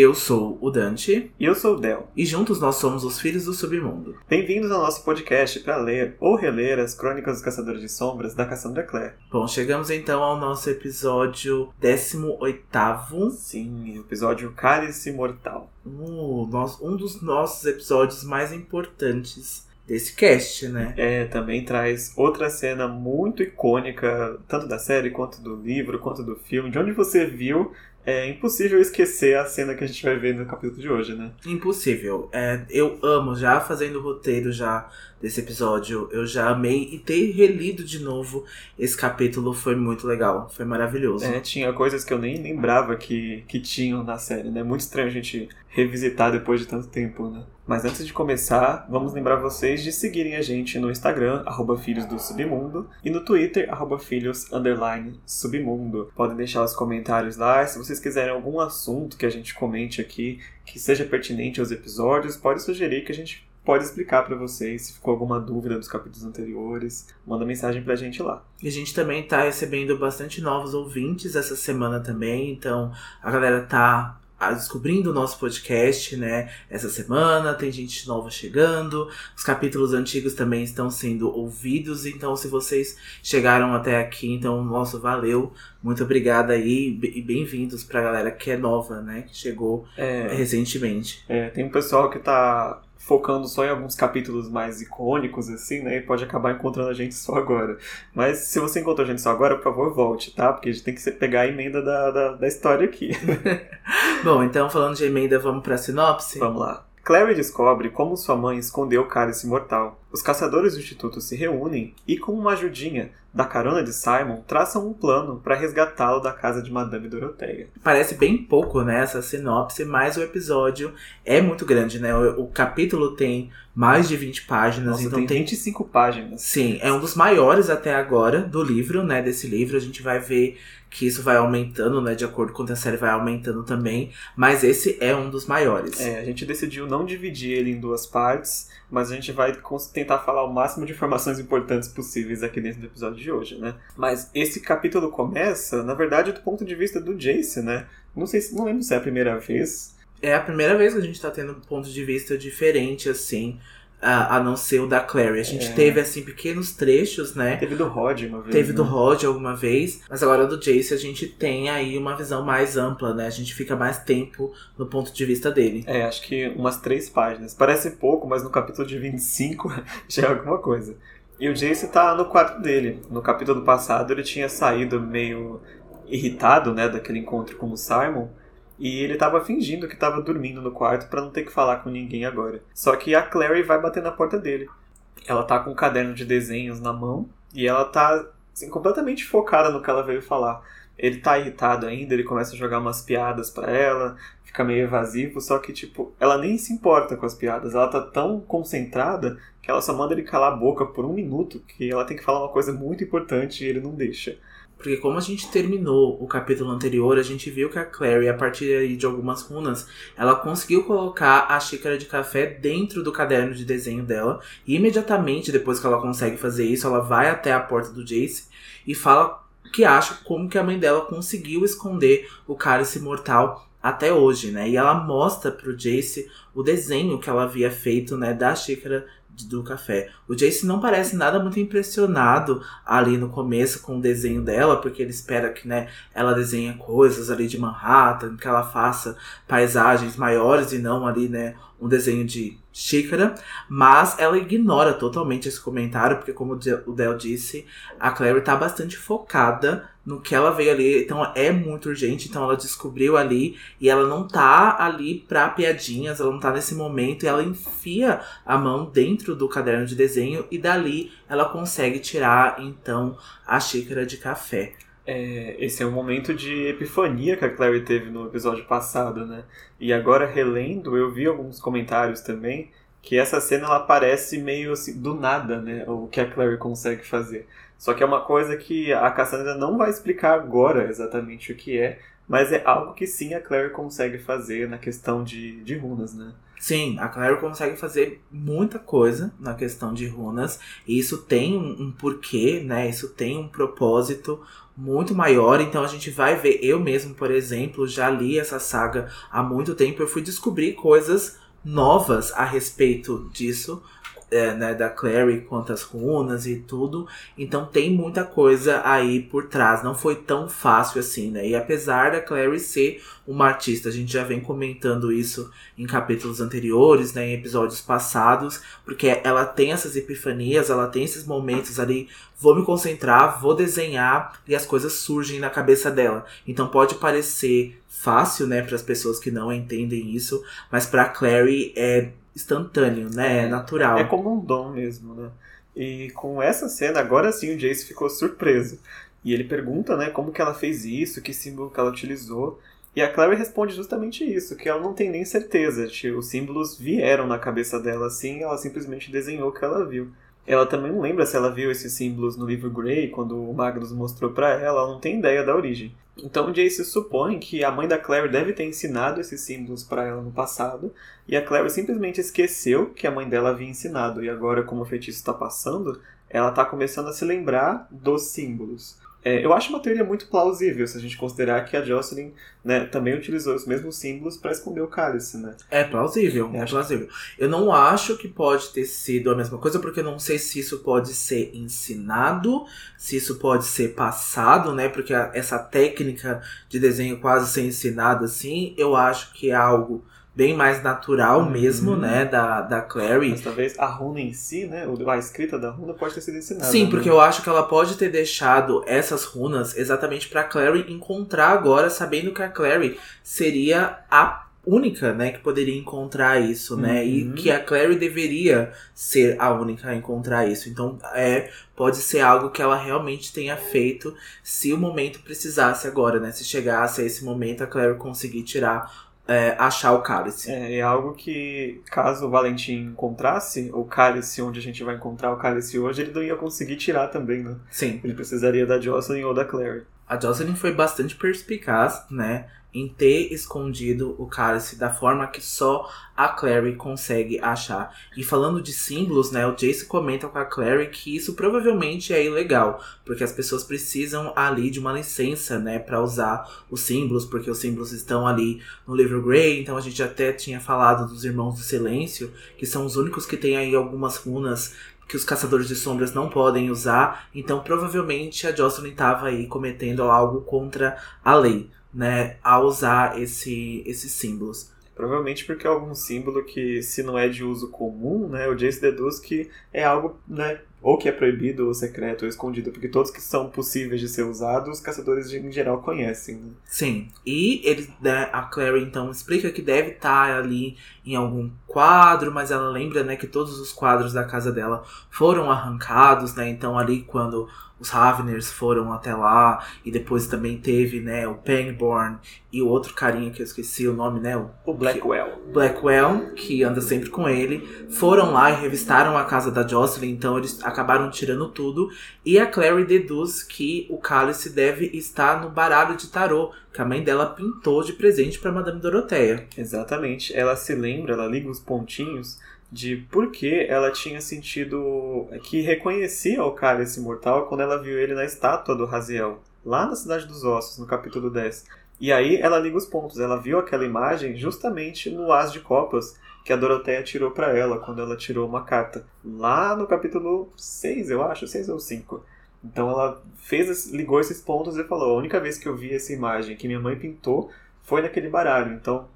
Eu sou o Dante. E eu sou o Del. E juntos nós somos os Filhos do Submundo. Bem-vindos ao nosso podcast para ler ou reler as Crônicas dos Caçadores de Sombras da Cassandra Clare. Bom, chegamos então ao nosso episódio 18. Sim, episódio Cálice Mortal. Uh, um dos nossos episódios mais importantes desse cast, né? É, também traz outra cena muito icônica, tanto da série quanto do livro, quanto do filme, de onde você viu é impossível esquecer a cena que a gente vai ver no capítulo de hoje, né? Impossível. É, eu amo, já fazendo o roteiro já desse episódio, eu já amei e ter relido de novo esse capítulo foi muito legal, foi maravilhoso. É, tinha coisas que eu nem lembrava que, que tinham na série, né? Muito estranho a gente revisitar depois de tanto tempo, né? Mas antes de começar, vamos lembrar vocês de seguirem a gente no Instagram, arroba Filhos do Submundo, e no Twitter, arroba Filhos Submundo. Podem deixar os comentários lá. Se vocês quiserem algum assunto que a gente comente aqui, que seja pertinente aos episódios, pode sugerir que a gente pode explicar para vocês se ficou alguma dúvida dos capítulos anteriores. Manda mensagem pra gente lá. E a gente também tá recebendo bastante novos ouvintes essa semana também, então a galera tá descobrindo o nosso podcast, né? Essa semana tem gente nova chegando, os capítulos antigos também estão sendo ouvidos, então se vocês chegaram até aqui, então nosso valeu, muito obrigada aí e bem-vindos pra galera que é nova, né? Que chegou é, recentemente. É, tem um pessoal que tá focando só em alguns capítulos mais icônicos, assim, né? E pode acabar encontrando a gente só agora. Mas se você encontrou a gente só agora, por favor, volte, tá? Porque a gente tem que pegar a emenda da, da, da história aqui. Bom, então falando de emenda, vamos pra sinopse? Vamos lá. Clary descobre como sua mãe escondeu o cálice mortal. Os caçadores do Instituto se reúnem e, com uma ajudinha da carona de Simon, traçam um plano para resgatá-lo da casa de Madame Doroteia. Parece bem pouco, né, essa sinopse, mas o episódio é muito grande, né? O, o capítulo tem mais de 20 páginas. Nossa, então tem, tem 25 páginas. Sim, é um dos maiores até agora do livro, né? Desse livro. A gente vai ver que isso vai aumentando, né? De acordo com a série vai aumentando também. Mas esse é um dos maiores. É, a gente decidiu não dividir ele em duas partes, mas a gente vai tentar falar o máximo de informações importantes possíveis aqui dentro do episódio de hoje, né? Mas esse capítulo começa, na verdade, do ponto de vista do Jace, né? Não sei se não lembro se é a primeira vez. É a primeira vez que a gente tá tendo um ponto de vista diferente, assim a, a não ser o da Clary. A gente é. teve, assim, pequenos trechos, né? Teve do Rod uma vez. Teve né? do Rod alguma vez. Mas agora do Jace a gente tem aí uma visão mais ampla, né? A gente fica mais tempo no ponto de vista dele. É, acho que umas três páginas. Parece pouco, mas no capítulo de 25 já é alguma coisa. E o Jace tá no quarto dele. No capítulo passado ele tinha saído meio irritado, né, daquele encontro com o Simon. E ele tava fingindo que tava dormindo no quarto para não ter que falar com ninguém agora. Só que a Clary vai bater na porta dele. Ela tá com um caderno de desenhos na mão e ela tá assim, completamente focada no que ela veio falar. Ele tá irritado ainda, ele começa a jogar umas piadas para ela, fica meio evasivo, só que tipo, ela nem se importa com as piadas, ela tá tão concentrada que ela só manda ele calar a boca por um minuto, que ela tem que falar uma coisa muito importante e ele não deixa. Porque como a gente terminou o capítulo anterior, a gente viu que a Clary, a partir de algumas runas, ela conseguiu colocar a xícara de café dentro do caderno de desenho dela. E imediatamente, depois que ela consegue fazer isso, ela vai até a porta do Jace e fala que acha como que a mãe dela conseguiu esconder o cálice mortal até hoje, né? E ela mostra pro Jace o desenho que ela havia feito, né, da xícara do café. O Jace não parece nada muito impressionado ali no começo com o desenho dela, porque ele espera que né, ela desenhe coisas ali de Manhattan, que ela faça paisagens maiores e não ali, né, um desenho de xícara, mas ela ignora totalmente esse comentário, porque como o Del disse, a Clary tá bastante focada no que ela veio ali, então é muito urgente, então ela descobriu ali e ela não tá ali pra piadinhas, ela não tá nesse momento e ela enfia a mão dentro do caderno de desenho e dali ela consegue tirar então a xícara de café. É, esse é um momento de epifania que a Clary teve no episódio passado, né? E agora relendo, eu vi alguns comentários também que essa cena ela parece meio assim do nada, né? O que a Clary consegue fazer. Só que é uma coisa que a Cassandra não vai explicar agora exatamente o que é, mas é algo que sim a Claire consegue fazer na questão de, de runas, né? Sim, a Claire consegue fazer muita coisa na questão de runas. E isso tem um, um, porquê, né? Isso tem um propósito muito maior. Então a gente vai ver. Eu mesmo, por exemplo, já li essa saga há muito tempo. Eu fui descobrir coisas novas a respeito disso é, né, da Clary quanto as runas e tudo. Então tem muita coisa aí por trás. Não foi tão fácil assim, né? E apesar da Clary ser uma artista, a gente já vem comentando isso em capítulos anteriores, né, em episódios passados, porque ela tem essas epifanias, ela tem esses momentos ali, vou me concentrar, vou desenhar e as coisas surgem na cabeça dela. Então pode parecer fácil, né, para as pessoas que não entendem isso, mas para Clary é instantâneo, né? É natural. É como um dom mesmo, né? E com essa cena, agora sim o Jace ficou surpreso. E ele pergunta, né, como que ela fez isso, que símbolo que ela utilizou. E a Clary responde justamente isso, que ela não tem nem certeza. Tipo, os símbolos vieram na cabeça dela assim, ela simplesmente desenhou o que ela viu. Ela também não lembra se ela viu esses símbolos no livro Grey, quando o Magnus mostrou para ela, ela não tem ideia da origem. Então Jace supõe que a mãe da Claire deve ter ensinado esses símbolos para ela no passado, e a Claire simplesmente esqueceu que a mãe dela havia ensinado, e agora, como o feitiço está passando, ela está começando a se lembrar dos símbolos. É, eu acho uma teoria muito plausível se a gente considerar que a Jocelyn né, também utilizou os mesmos símbolos para esconder o cálice, né? É plausível, é plausível. Eu não acho que pode ter sido a mesma coisa, porque eu não sei se isso pode ser ensinado, se isso pode ser passado, né? Porque a, essa técnica de desenho quase ser ensinada assim, eu acho que é algo bem mais natural uhum. mesmo, né, da, da Clary. Mas talvez a runa em si, né, a escrita da runa pode ter sido ensinada. Sim, né? porque eu acho que ela pode ter deixado essas runas exatamente para Clary encontrar agora, sabendo que a Clary seria a única, né, que poderia encontrar isso, né, e uhum. que a Clary deveria ser a única a encontrar isso. Então, é, pode ser algo que ela realmente tenha feito se o momento precisasse agora, né, se chegasse a esse momento a Clary conseguir tirar é, achar o cálice. É, é, algo que, caso o Valentim encontrasse o cálice onde a gente vai encontrar o cálice hoje, ele não ia conseguir tirar também, né? Sim. Ele precisaria da Jocelyn ou da Clary. A Jocelyn foi bastante perspicaz, né? Em ter escondido o cálice da forma que só a Clary consegue achar. E falando de símbolos, né, o Jace comenta com a Clary que isso provavelmente é ilegal, porque as pessoas precisam ali de uma licença, né, para usar os símbolos, porque os símbolos estão ali no livro Grey, então a gente até tinha falado dos Irmãos do Silêncio, que são os únicos que têm aí algumas runas que os caçadores de sombras não podem usar, então provavelmente a Jocelyn estava aí cometendo algo contra a lei né, a usar esse, esses símbolos. Provavelmente porque é algum símbolo que, se não é de uso comum, né, o Jace deduz que é algo, né, ou que é proibido, ou secreto, ou escondido, porque todos que são possíveis de ser usados, os caçadores em geral conhecem. Né? Sim, e ele, né, a Clary então explica que deve estar ali em algum quadro, mas ela lembra, né, que todos os quadros da casa dela foram arrancados, né, então ali quando os Raveners foram até lá e depois também teve, né, o Pangborn e o outro carinha que eu esqueci o nome, né, o, o Blackwell. Que, Blackwell, que anda sempre com ele, foram lá e revistaram a casa da Jocelyn, então eles acabaram tirando tudo e a Clary deduz que o cálice deve estar no baralho de tarô que a mãe dela pintou de presente para Madame Doroteia. Exatamente. Ela se lembra, ela liga os pontinhos de por que ela tinha sentido que reconhecia o cálice mortal quando ela viu ele na estátua do Raziel, lá na Cidade dos Ossos, no capítulo 10. E aí ela liga os pontos, ela viu aquela imagem justamente no As de Copas que a Doroteia tirou para ela quando ela tirou uma carta, lá no capítulo 6, eu acho, 6 ou 5. Então ela fez, ligou esses pontos e falou: a única vez que eu vi essa imagem que minha mãe pintou foi naquele baralho. Então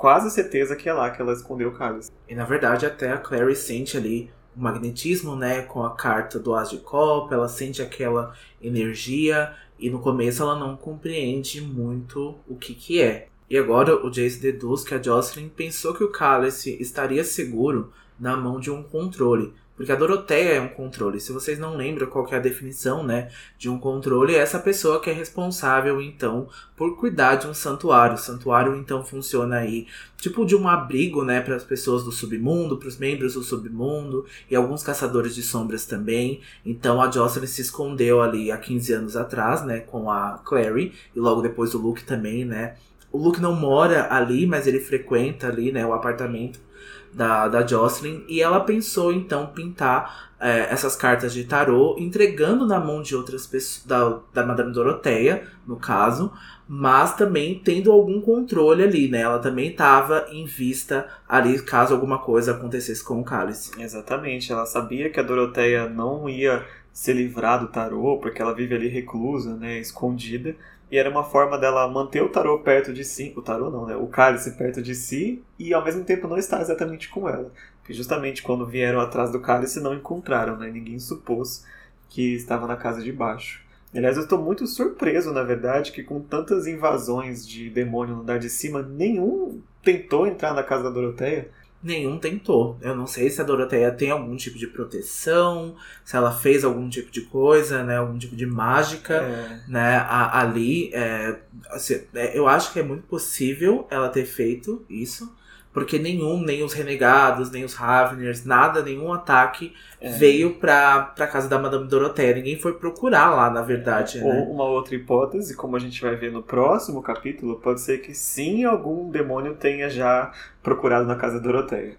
quase certeza que é lá que ela escondeu o cálice. E na verdade até a Clary sente ali o magnetismo, né, com a carta do As de Copa, ela sente aquela energia e no começo ela não compreende muito o que que é. E agora o Jace deduz que a Jocelyn pensou que o cálice estaria seguro na mão de um controle, Porque a Doroteia é um controle. Se vocês não lembram qual é a definição, né, de um controle, é essa pessoa que é responsável, então, por cuidar de um santuário. O santuário, então, funciona aí tipo de um abrigo, né, para as pessoas do submundo, para os membros do submundo e alguns caçadores de sombras também. Então a Jocelyn se escondeu ali há 15 anos atrás, né, com a Clary e logo depois o Luke também, né. O Luke não mora ali, mas ele frequenta ali, né, o apartamento da, da Jocelyn. E ela pensou então pintar é, essas cartas de tarô, entregando na mão de outras pessoas, da, da Madame Doroteia, no caso, mas também tendo algum controle ali, né? Ela também estava em vista ali caso alguma coisa acontecesse com o cálice. Exatamente, ela sabia que a Doroteia não ia se livrar do tarô, porque ela vive ali reclusa, né, escondida, e era uma forma dela manter o tarô perto de si, o tarô não, né, o cálice perto de si, e ao mesmo tempo não estar exatamente com ela. Porque justamente quando vieram atrás do cálice não encontraram, né, ninguém supôs que estava na casa de baixo. Aliás, eu estou muito surpreso, na verdade, que com tantas invasões de demônio no andar de cima, nenhum tentou entrar na casa da Doroteia. Nenhum tentou. Eu não sei se a Doroteia tem algum tipo de proteção, se ela fez algum tipo de coisa, né? Algum tipo de mágica, é. né? A, ali, é, assim, é, eu acho que é muito possível ela ter feito isso porque nenhum, nem os renegados, nem os Raveners, nada, nenhum ataque é. veio pra, pra casa da Madame Dorothea. Ninguém foi procurar lá, na verdade. Ou né? uma outra hipótese, como a gente vai ver no próximo capítulo, pode ser que sim, algum demônio tenha já procurado na casa da Dorothea.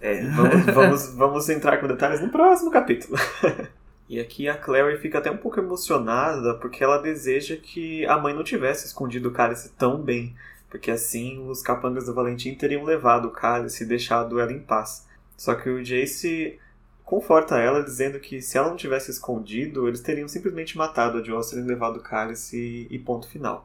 É. Vamos, vamos, vamos entrar com detalhes no próximo capítulo. E aqui a Clary fica até um pouco emocionada porque ela deseja que a mãe não tivesse escondido o cálice tão bem porque assim os capangas do Valentim teriam levado o cálice e deixado ela em paz. Só que o Jace conforta ela dizendo que se ela não tivesse escondido, eles teriam simplesmente matado a Jocelyn, levado o cálice e ponto final.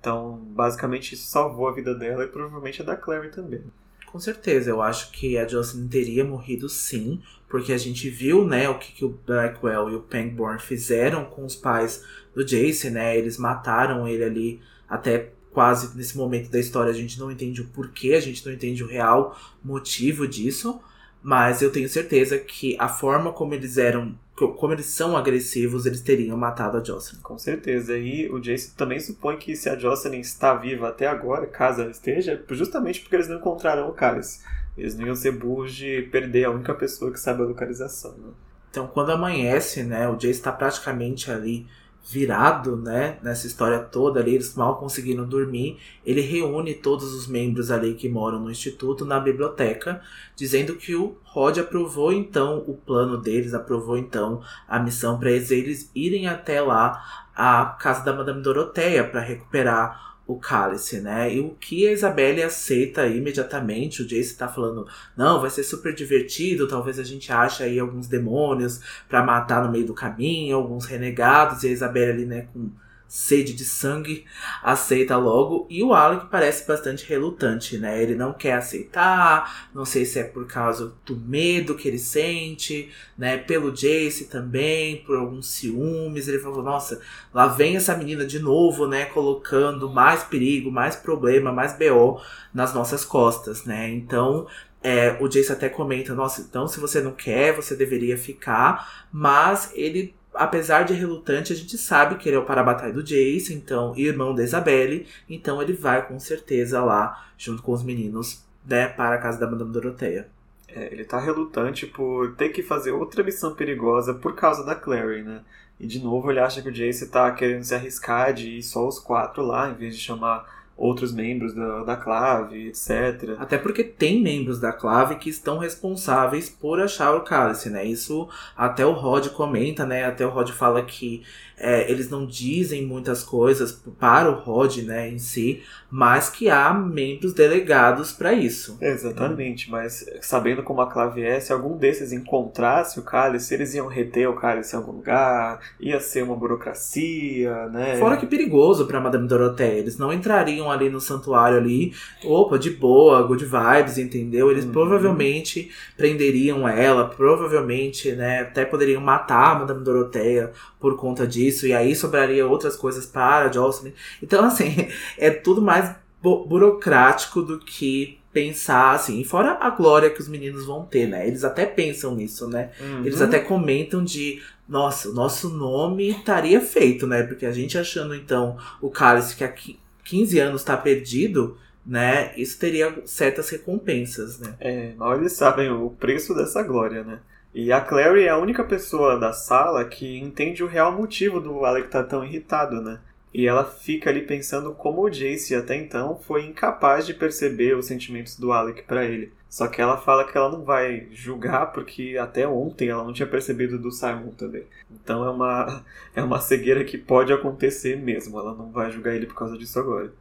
Então, basicamente, isso salvou a vida dela e provavelmente a da Clary também. Com certeza, eu acho que a Jocelyn teria morrido sim, porque a gente viu, né, o que, que o Blackwell e o Pangborn fizeram com os pais do Jace, né? Eles mataram ele ali até quase nesse momento da história a gente não entende o porquê, a gente não entende o real motivo disso, mas eu tenho certeza que a forma como eles eram, como eles são agressivos, eles teriam matado a Jocelyn. Com certeza. E o Jason também supõe que se a Jocelyn está viva até agora, caso ela esteja, justamente porque eles não encontraram o cálice. Eles não iam ser burros de perder a única pessoa que sabe a localização. Né? Então, quando amanhece, né, o Jace está praticamente ali virado, né, nessa história toda ali, eles mal conseguiram dormir, ele reúne todos os membros ali que moram no instituto na biblioteca, dizendo que o Rod aprovou então o plano deles, aprovou então a missão para eles, eles irem até lá a casa da Madame Doroteia para recuperar o cálice, né? E o que a Isabelle aceita imediatamente, o Jace tá falando, não, vai ser super divertido, talvez a gente ache aí alguns demônios para matar no meio do caminho, alguns renegados, e a Isabelle ali, né, com sede de sangue, aceita logo. E o Alec parece bastante relutante, né? Ele não quer aceitar, não sei se é por causa do medo que ele sente, né? Pelo Jace também, por alguns ciúmes. Ele falou: nossa, lá vem essa menina de novo, né? Colocando mais perigo, mais problema, mais BO nas nossas costas, né? Então. É, o Jace até comenta, nossa, então se você não quer, você deveria ficar, mas ele apesar de relutante, a gente sabe que ele é o parabatai do Jace, então, irmão da Isabelle, então ele vai com certeza lá, junto com os meninos, né, para a casa da Madame Doroteia. É, ele tá relutante por ter que fazer outra missão perigosa por causa da Clary, né? E de novo ele acha que o Jace tá querendo se arriscar de ir só os quatro lá, em vez de chamar outros membros da, da clave, etc. Até porque tem membros da clave que estão responsáveis por achar o cálice, né? Isso até o Rod comenta, né? Até o Rod fala que é, eles não dizem muitas coisas para o Rod, né, em si, mas que há membros delegados para isso. Exatamente, mas sabendo como a clave é, se algum desses encontrasse o cálice, eles iam reter o cálice em algum lugar, ia ser uma burocracia, né? Fora que perigoso para Madame Dorothea, eles não entrariam ali no santuário ali, opa, de boa, good vibes, entendeu? Eles uhum. provavelmente prenderiam ela, provavelmente, né, até poderiam matar a Madame Dorothea por conta disso, e aí sobraria outras coisas para Jocelyn. Então, assim, é tudo mais burocrático do que pensar assim, e fora a glória que os meninos vão ter, né? Eles até pensam nisso, né? Uhum. Eles até comentam de, nossa, o nosso nome estaria feito, né? Porque a gente achando então o cálice que há 15 anos está perdido, né? Isso teria certas recompensas, né? É, mal eles sabem o preço dessa glória, né? E a Clary é a única pessoa da sala que entende o real motivo do Alec estar tá tão irritado, né? E ela fica ali pensando como o Jace até então foi incapaz de perceber os sentimentos do Alec para ele. Só que ela fala que ela não vai julgar porque até ontem ela não tinha percebido do Simon também. Então é uma é uma cegueira que pode acontecer mesmo. Ela não vai julgar ele por causa disso agora.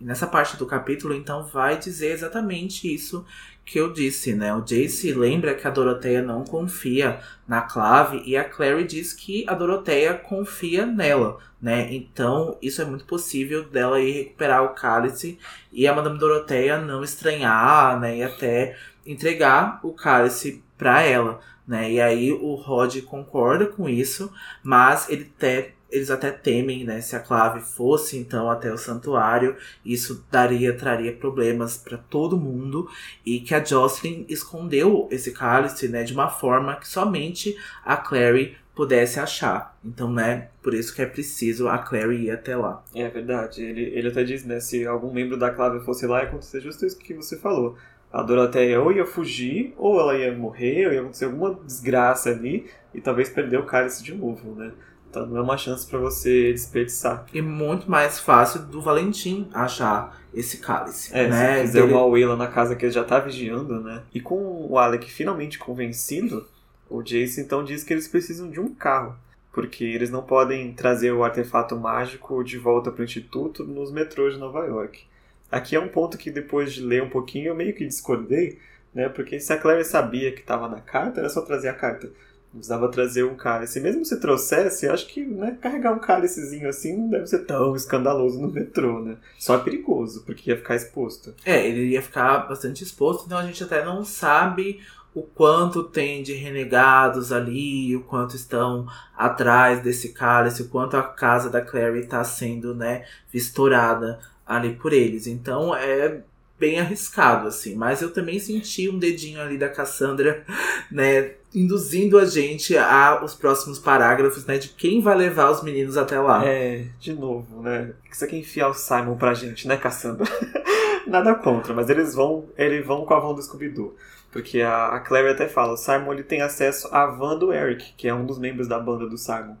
Nessa parte do capítulo, então, vai dizer exatamente isso que eu disse, né? O Jace lembra que a Doroteia não confia na Clave e a Clary diz que a Doroteia confia nela, né? Então, isso é muito possível dela ir recuperar o cálice e a Madame Doroteia não estranhar, né? E até entregar o cálice para ela, né? E aí o Rod concorda com isso, mas ele até eles até temem, né, se a clave fosse então até o santuário, isso daria traria problemas para todo mundo e que a Jocelyn escondeu esse cálice, né, de uma forma que somente a Clary pudesse achar. Então, né, por isso que é preciso a Clary ir até lá. É verdade. Ele, ele até diz, né, se algum membro da clave fosse lá, ia acontecer justo isso que você falou. A Doroteia ou ia fugir, ou ela ia morrer, ou ia acontecer alguma desgraça ali, e talvez perder o cálice de novo, né? Então não é uma chance para você desperdiçar. E muito mais fácil do Valentim achar esse cálice. É, né? se fizer Dele... uma Willa na casa que ele já tá vigiando, né? E com o Alec finalmente convencido, o Jace então diz que eles precisam de um carro. Porque eles não podem trazer o artefato mágico de volta para o Instituto nos metrôs de Nova York. Aqui é um ponto que depois de ler um pouquinho eu meio que discordei, né? Porque se a Claire sabia que estava na carta, era só trazer a carta. Precisava trazer um cálice. Mesmo se trouxesse, acho que né, carregar um cálicezinho assim não deve ser tão escandaloso no metrô, né? Só é perigoso, porque ia ficar exposto. É, ele ia ficar bastante exposto, então a gente até não sabe o quanto tem de renegados ali, o quanto estão atrás desse cálice, o quanto a casa da Clary está sendo, né, vistorada ali por eles. Então é bem arriscado, assim. Mas eu também senti um dedinho ali da Cassandra, né? Induzindo a gente a os próximos parágrafos, né? De quem vai levar os meninos até lá. É, de novo, né? Você quer enfiar o Simon pra gente, né, Cassandra? Nada contra, mas eles vão, eles vão com a van do Scooby-Doo. Porque a, a Claire até fala, o Simon ele tem acesso à van do Eric, que é um dos membros da banda do Simon.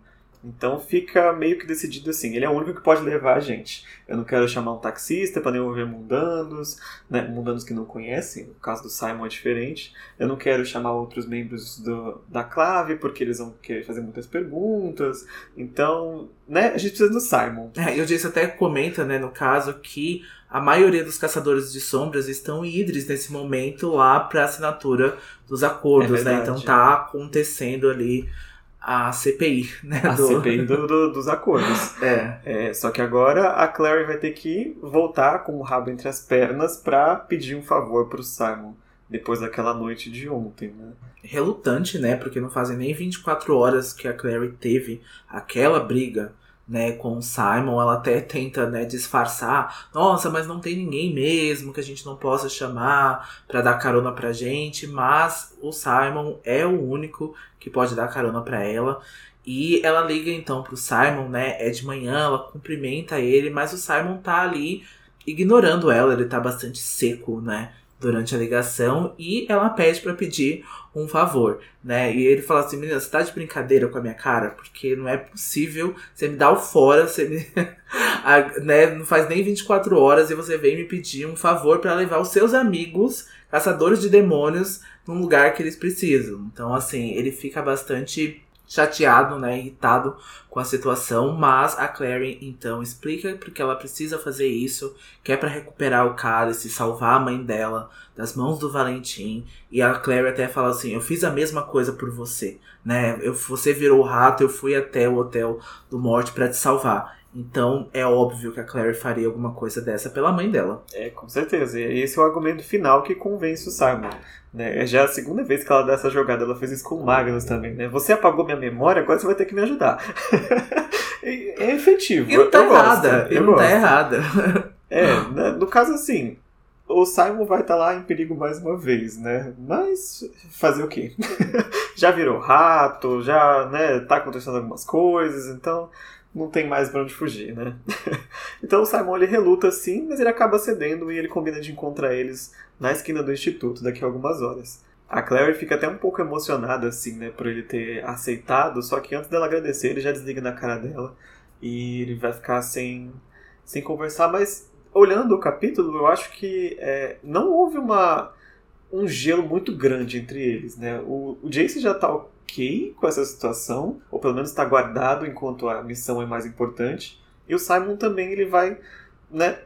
Então fica meio que decidido assim, ele é o único que pode levar a gente. Eu não quero chamar um taxista para devolver mundanos, né, mundanos que não conhecem, no caso do Simon é diferente. Eu não quero chamar outros membros do, da clave, porque eles vão querer fazer muitas perguntas. Então, né, a gente precisa do Simon. É, e o Jace até comenta, né, no caso, que a maioria dos caçadores de sombras estão em Idris nesse momento lá para assinatura dos acordos, é né? Então tá acontecendo ali a CPI, né? A do... CPI do, do, dos acordos. É. é. Só que agora a Clary vai ter que voltar com o rabo entre as pernas para pedir um favor pro Simon. Depois daquela noite de ontem, né? Relutante, né? Porque não fazem nem 24 horas que a Clary teve aquela briga né, com o Simon, ela até tenta, né, disfarçar, nossa, mas não tem ninguém mesmo que a gente não possa chamar para dar carona pra gente, mas o Simon é o único que pode dar carona para ela. E ela liga então pro Simon, né, é de manhã, ela cumprimenta ele, mas o Simon tá ali ignorando ela, ele tá bastante seco, né? durante a ligação e ela pede para pedir um favor, né? E ele fala assim: menina, você tá de brincadeira com a minha cara? Porque não é possível você me dar o fora, você me. né? Não faz nem 24 horas e você vem me pedir um favor para levar os seus amigos, caçadores de demônios, num lugar que eles precisam. Então, assim, ele fica bastante chateado, né, irritado com a situação, mas a Clary então explica porque ela precisa fazer isso, que é para recuperar o cálice, salvar a mãe dela das mãos do Valentim, e a Clary até fala assim: "Eu fiz a mesma coisa por você, né? Eu, você virou o rato, eu fui até o hotel do Morte para te salvar". Então é óbvio que a Clary faria alguma coisa dessa pela mãe dela. É, com certeza. E esse é o argumento final que convence o Simon. Né? É já a segunda vez que ela dá essa jogada. Ela fez isso com o Magnus também. Né? Você apagou minha memória, agora você vai ter que me ajudar. é efetivo. E não tá eu errada. Gosto, eu não tá gosto. tá errada. É, né? no caso assim, o, o Simon vai estar tá lá em perigo mais uma vez, né? Mas fazer o quê? já virou rato, já, né, tá acontecendo algumas coisas, então não tem mais pra onde fugir, né? então o Simon ele reluta sim, mas ele acaba cedendo e ele combina de encontrar eles na esquina do instituto daqui a algumas horas. A Clary fica até um pouco emocionada, assim, né, por ele ter aceitado, só que antes dela agradecer, ele já desliga na cara dela e ele vai ficar sem, sem conversar. Mas olhando o capítulo, eu acho que é, não houve uma, um gelo muito grande entre eles, né? O, o Jace já tá ok com essa situação, ou pelo menos está guardado enquanto a missão é mais importante. E o Simon também ele vai, né,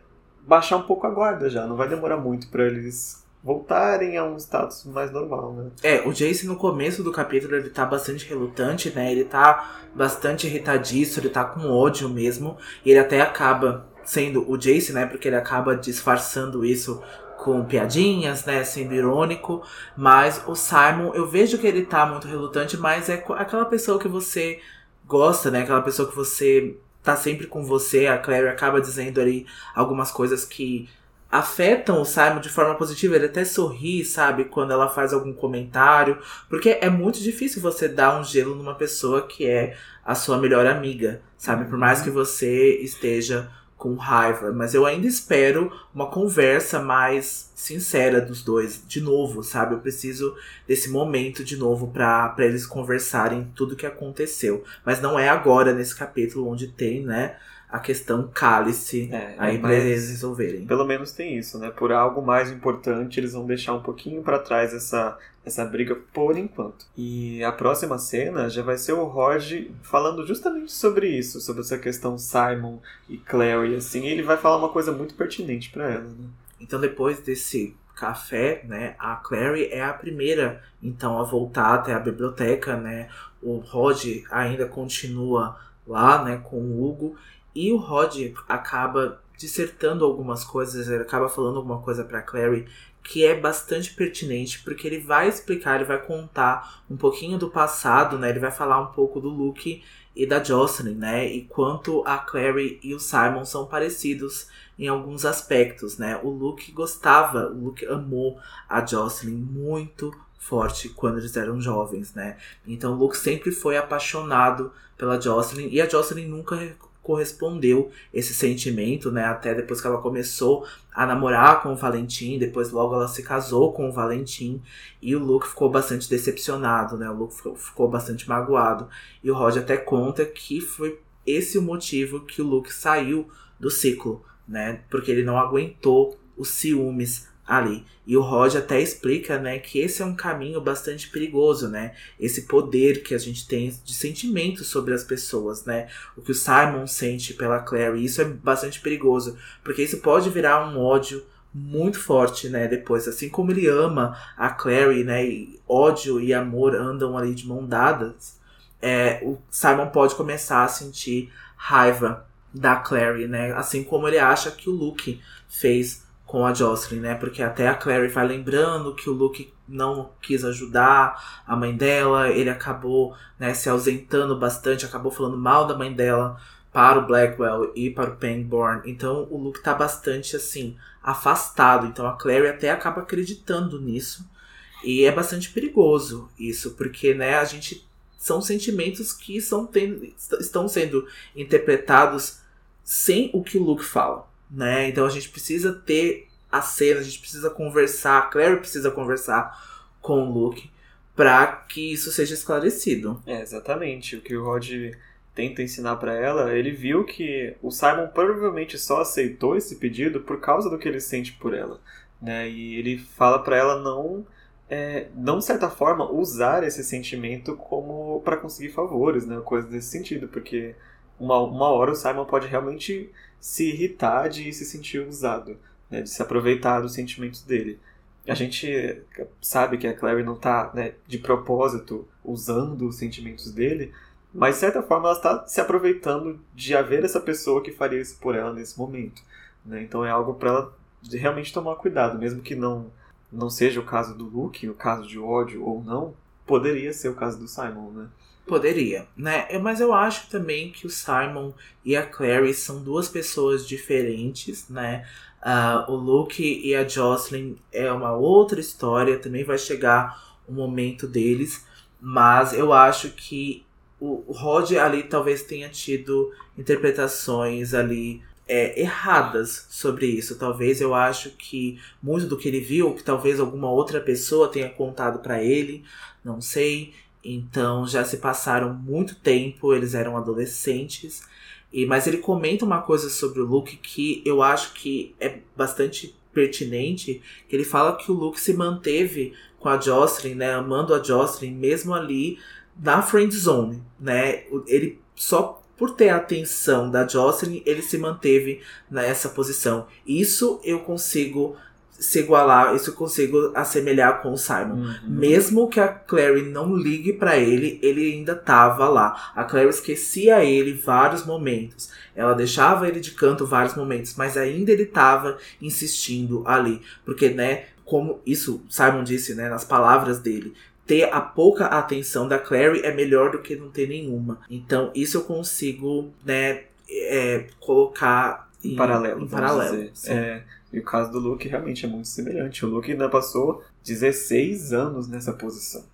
baixar um pouco a guarda já. Não vai demorar muito para eles voltarem a um status mais normal, né? É, o Jace no começo do capítulo ele tá bastante relutante, né? Ele tá bastante irritadiço, ele tá com ódio mesmo. E ele até acaba sendo o Jace, né? Porque ele acaba disfarçando isso com piadinhas, né? Sendo irônico. Mas o Simon, eu vejo que ele tá muito relutante, mas é aquela pessoa que você gosta, né? Aquela pessoa que você tá sempre com você. A Claire acaba dizendo ali algumas coisas que afetam o Simon de forma positiva. Ele até sorri, sabe, quando ela faz algum comentário. Porque é muito difícil você dar um gelo numa pessoa que é a sua melhor amiga, sabe? Por mais que você esteja com raiva. Mas eu ainda espero uma conversa mais sincera dos dois, de novo, sabe? Eu preciso desse momento de novo para eles conversarem tudo que aconteceu. Mas não é agora, nesse capítulo, onde tem, né? A questão cálice é, aí pra eles resolverem. Pelo menos tem isso, né? Por algo mais importante, eles vão deixar um pouquinho para trás essa, essa briga por enquanto. E a próxima cena já vai ser o Roger falando justamente sobre isso, sobre essa questão Simon e Clary, assim, e ele vai falar uma coisa muito pertinente para ela, né? Então depois desse café, né, a Clary é a primeira, então, a voltar até a biblioteca, né? O Roger ainda continua lá, né, com o Hugo e o Rod acaba dissertando algumas coisas, ele acaba falando alguma coisa para Clary que é bastante pertinente, porque ele vai explicar, ele vai contar um pouquinho do passado, né? Ele vai falar um pouco do Luke e da Jocelyn, né? E quanto a Clary e o Simon são parecidos em alguns aspectos, né? O Luke gostava, o Luke amou a Jocelyn muito forte quando eles eram jovens, né? Então o Luke sempre foi apaixonado pela Jocelyn e a Jocelyn nunca correspondeu esse sentimento, né? Até depois que ela começou a namorar com o Valentim, depois logo ela se casou com o Valentim e o Luke ficou bastante decepcionado, né? O Luke ficou, bastante magoado. E o Roger até conta que foi esse o motivo que o Luke saiu do ciclo, né? Porque ele não aguentou os ciúmes ali. E o Roger até explica, né, que esse é um caminho bastante perigoso, né? Esse poder que a gente tem de sentimento sobre as pessoas, né? O que o Simon sente pela Clary, isso é bastante perigoso, porque isso pode virar um ódio muito forte, né, depois, assim como ele ama a Clary, né, e ódio e amor andam ali de mão dadas, é, o Simon pode começar a sentir raiva da Clary, né, assim como ele acha que o Luke fez com a Jocelyn, né? Porque até a Clary vai lembrando que o Luke não quis ajudar a mãe dela, ele acabou né, se ausentando bastante, acabou falando mal da mãe dela para o Blackwell e para o Pangborn. Então o Luke tá bastante assim afastado. Então a Clary até acaba acreditando nisso. E é bastante perigoso isso, porque né, a gente são sentimentos que são estão sendo interpretados sem o que o Luke fala né? Então a gente precisa ter a cena, a gente precisa conversar, a Claire precisa conversar com o Luke para que isso seja esclarecido. É, exatamente. O que o Rod tenta ensinar para ela, ele viu que o Simon provavelmente só aceitou esse pedido por causa do que ele sente por ela, né? E ele fala para ela não é, não de certa forma usar esse sentimento como para conseguir favores, né? Coisa desse sentido, porque uma, uma hora o Simon pode realmente se irritar de se sentir usado, né, de se aproveitar dos sentimentos dele. A gente sabe que a Clary não está né, de propósito usando os sentimentos dele, mas de certa forma ela está se aproveitando de haver essa pessoa que faria isso por ela nesse momento. Né? Então é algo para ela realmente tomar cuidado, mesmo que não, não seja o caso do Luke, o caso de ódio ou não, poderia ser o caso do Simon, né? Poderia, né? Eu- Mas eu acho também que o Simon e a Clary são duas pessoas diferentes, né? Ah, o Luke e a Jocelyn é uma outra história, também vai chegar o momento deles, mas eu acho que o o Rod ali talvez tenha tido interpretações ali é, erradas sobre isso. Talvez eu acho que muito do que ele viu, que talvez alguma outra pessoa tenha contado pra ele, não sei. Então já se passaram muito tempo, eles eram adolescentes. E, mas ele comenta uma coisa sobre o Luke que eu acho que é bastante pertinente, que ele fala que o Luke se manteve com a Jocelyn, né, amando a Jocelyn mesmo ali na friend zone, né? Ele só por ter a atenção da Jocelyn, ele se manteve nessa posição. Isso eu consigo se igualar, isso eu consigo assemelhar com o Simon. Uhum. Mesmo que a Clary não ligue pra ele, ele ainda tava lá. A Clary esquecia ele vários momentos. Ela deixava ele de canto vários momentos, mas ainda ele tava insistindo ali. Porque, né, como isso Simon disse, né, nas palavras dele, ter a pouca atenção da Clary é melhor do que não ter nenhuma. Então, isso eu consigo, né, é, colocar em Em paralelo. Em paralelo. É, e o caso do Luke realmente é muito semelhante. O Luke ainda passou 16 anos nessa posição.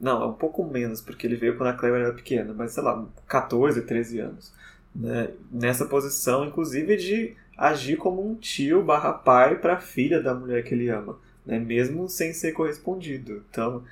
Não, é um pouco menos, porque ele veio quando a Claire era pequena, mas sei lá, 14, 13 anos. Né? Nessa posição, inclusive, de agir como um tio barra pai para a filha da mulher que ele ama, né? mesmo sem ser correspondido. Então,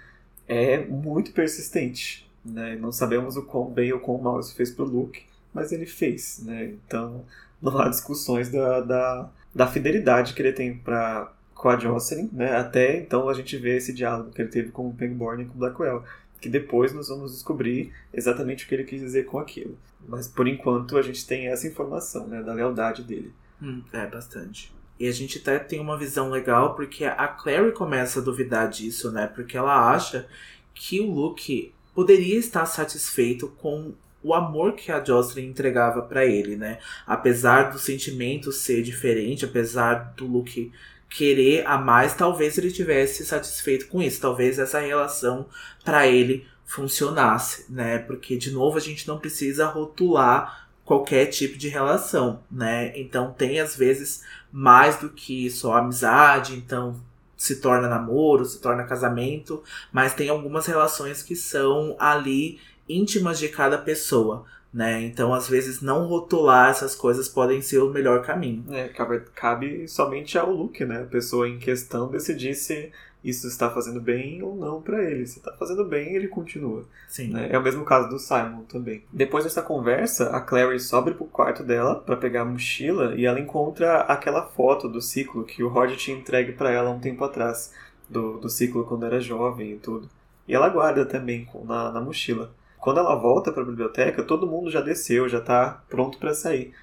é muito persistente. Né? Não sabemos o quão bem ou quão mal isso fez pro Luke, mas ele fez. Né? Então, não há discussões da, da, da fidelidade que ele tem pra, com a Jocelyn, né? Até então a gente vê esse diálogo que ele teve com o Pangborn e com o Blackwell, que depois nós vamos descobrir exatamente o que ele quis dizer com aquilo. Mas por enquanto a gente tem essa informação, né, da lealdade dele. Hum, é, bastante. E a gente até tem uma visão legal porque a Clary começa a duvidar disso, né? Porque ela acha que o Luke poderia estar satisfeito com o amor que a Jocelyn entregava pra ele, né? Apesar do sentimento ser diferente, apesar do Luke querer a mais, talvez ele tivesse satisfeito com isso. Talvez essa relação pra ele funcionasse, né? Porque de novo a gente não precisa rotular qualquer tipo de relação, né? Então tem às vezes mais do que só amizade, então se torna namoro, se torna casamento, mas tem algumas relações que são ali íntimas de cada pessoa, né? Então às vezes não rotular essas coisas podem ser o melhor caminho. É, cabe, cabe somente ao Luke, né? A pessoa em questão decidir se isso está fazendo bem ou não pra ele. Se está fazendo bem, ele continua. Sim. né? É o mesmo caso do Simon também. Depois dessa conversa, a Clary sobe pro quarto dela para pegar a mochila e ela encontra aquela foto do ciclo que o Rod tinha entregue para ela um tempo atrás, do, do ciclo quando era jovem e tudo. E ela guarda também na, na mochila. Quando ela volta para a biblioteca, todo mundo já desceu, já tá pronto para sair.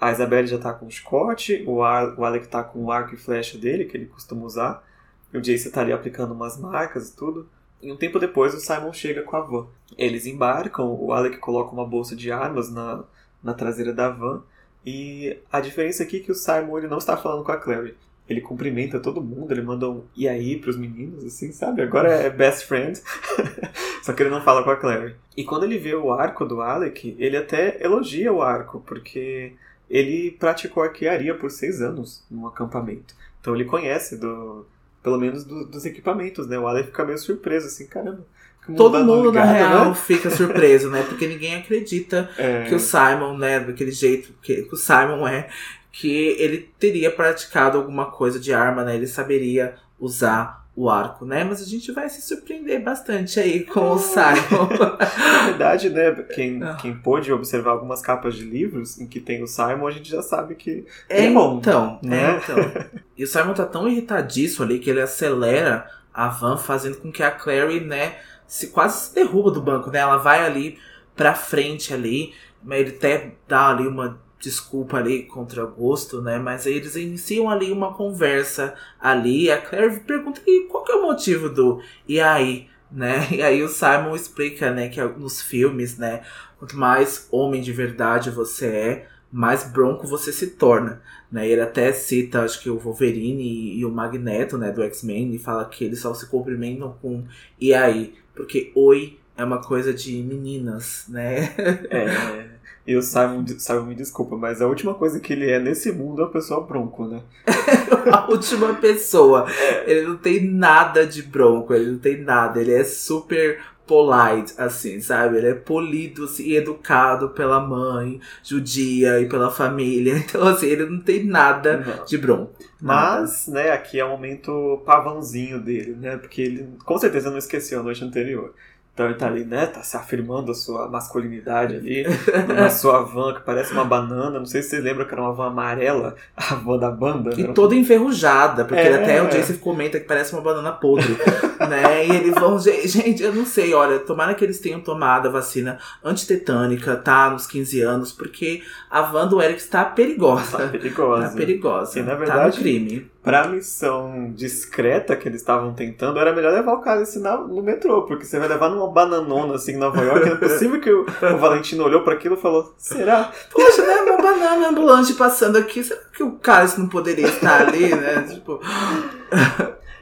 A Isabelle já tá com o Scott, o, Ar, o Alec tá com o arco e flecha dele, que ele costuma usar. O Jace tá ali aplicando umas marcas e tudo. E um tempo depois o Simon chega com a van. Eles embarcam, o Alec coloca uma bolsa de armas na, na traseira da van. E a diferença aqui é que o Simon ele não está falando com a Clary. Ele cumprimenta todo mundo, ele manda um e aí pros meninos, assim, sabe? Agora é best friend. Só que ele não fala com a Clary. E quando ele vê o arco do Alec, ele até elogia o arco, porque ele praticou arquearia por seis anos num acampamento. Então ele conhece do. Pelo menos do- dos equipamentos, né? O Alec fica meio surpreso, assim, caramba. Todo mundo, na ligado, real, né? fica surpreso, né? Porque ninguém acredita É, que o Simon, né, daquele jeito que o Simon é, que ele teria praticado alguma coisa de arma, né? Ele saberia usar o arco, né? Mas a gente vai se surpreender bastante aí com o Simon. Na verdade, né, quem, Ah. quem pôde observar algumas capas de livros em que tem o Simon, a gente já sabe que É, É bom, então, né? é, então. E o Simon tá tão irritadiço ali que ele acelera a van, fazendo com que a Clary, né, se quase se derruba do banco, né? Ela vai ali pra frente ali, mas ele até dá ali uma desculpa ali contra gosto, né? Mas aí eles iniciam ali uma conversa ali. A Clary pergunta e qual que é o motivo do e aí, né? E aí o Simon explica, né, que nos filmes, né, quanto mais homem de verdade você é, mais bronco você se torna. Né, ele até cita, acho que o Wolverine e, e o Magneto, né, do X-Men, e fala que eles só se cumprimentam com e aí, porque oi é uma coisa de meninas, né? É. E o Simon, Simon me desculpa, mas a última coisa que ele é nesse mundo é uma pessoa bronco, né? a última pessoa. Ele não tem nada de bronco, ele não tem nada. Ele é super polite, assim, sabe? Ele é polido assim, e educado pela mãe judia e pela família. Então, assim, ele não tem nada Não. de bronco. Nada. Mas, né, aqui é o momento pavãozinho dele, né? Porque ele com certeza não esqueceu a noite anterior. Então ele tá ali, né? Tá se afirmando a sua masculinidade ali, na sua van que parece uma banana. Não sei se você lembra que era uma van amarela, a van da banda. E né? toda enferrujada, porque É. até o Jason comenta que parece uma banana podre, né? E eles vão, "Gen- gente, eu não sei, olha, tomara que eles tenham tomado a vacina antitetânica, tá? Nos 15 anos, porque a van do Eric está Tá perigosa. perigosa. Tá perigosa. E, na tá verdade, no crime. Pra missão discreta que eles estavam tentando, era melhor levar o assim na- no metrô, porque você vai levar numa bananona assim em Nova York. Não é possível que o, o Valentino olhou pra aquilo e falou: será? Poxa, né? Uma banana ambulante passando aqui. Será que o cara não poderia estar ali, né? Tipo,